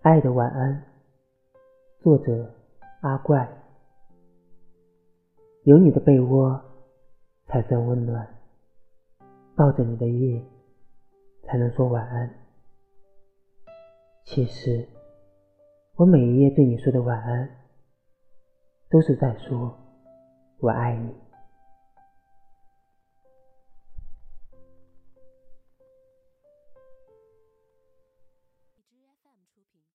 爱的晚安。作者阿怪。有你的被窝才算温暖。抱着你的夜才能说晚安。其实我每一夜对你说的晚安都是在说我爱你。